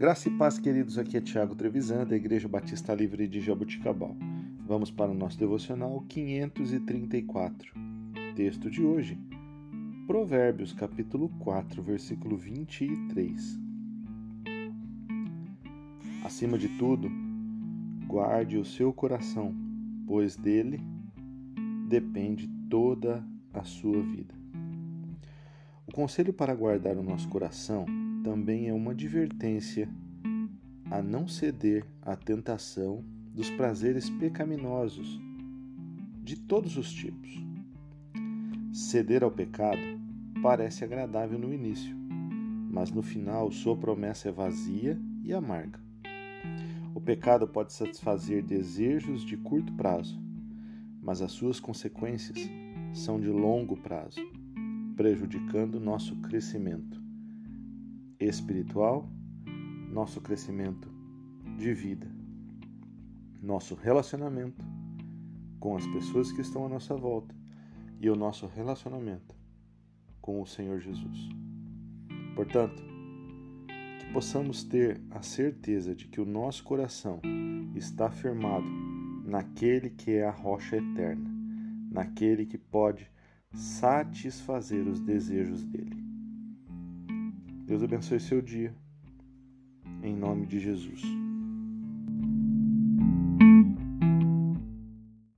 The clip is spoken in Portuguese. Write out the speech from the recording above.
Graça e paz, queridos. Aqui é Tiago Trevisan, da Igreja Batista Livre de Jabuticabal. Vamos para o nosso devocional 534. Texto de hoje, Provérbios, capítulo 4, versículo 23. Acima de tudo, guarde o seu coração, pois dele depende toda a sua vida. O conselho para guardar o nosso coração também é uma advertência a não ceder à tentação dos prazeres pecaminosos de todos os tipos. Ceder ao pecado parece agradável no início, mas no final sua promessa é vazia e amarga. O pecado pode satisfazer desejos de curto prazo, mas as suas consequências são de longo prazo, prejudicando nosso crescimento espiritual, nosso crescimento de vida, nosso relacionamento com as pessoas que estão à nossa volta e o nosso relacionamento com o Senhor Jesus. Portanto, que possamos ter a certeza de que o nosso coração está firmado naquele que é a rocha eterna, naquele que pode satisfazer os desejos dele. Deus abençoe seu dia. Em nome de Jesus.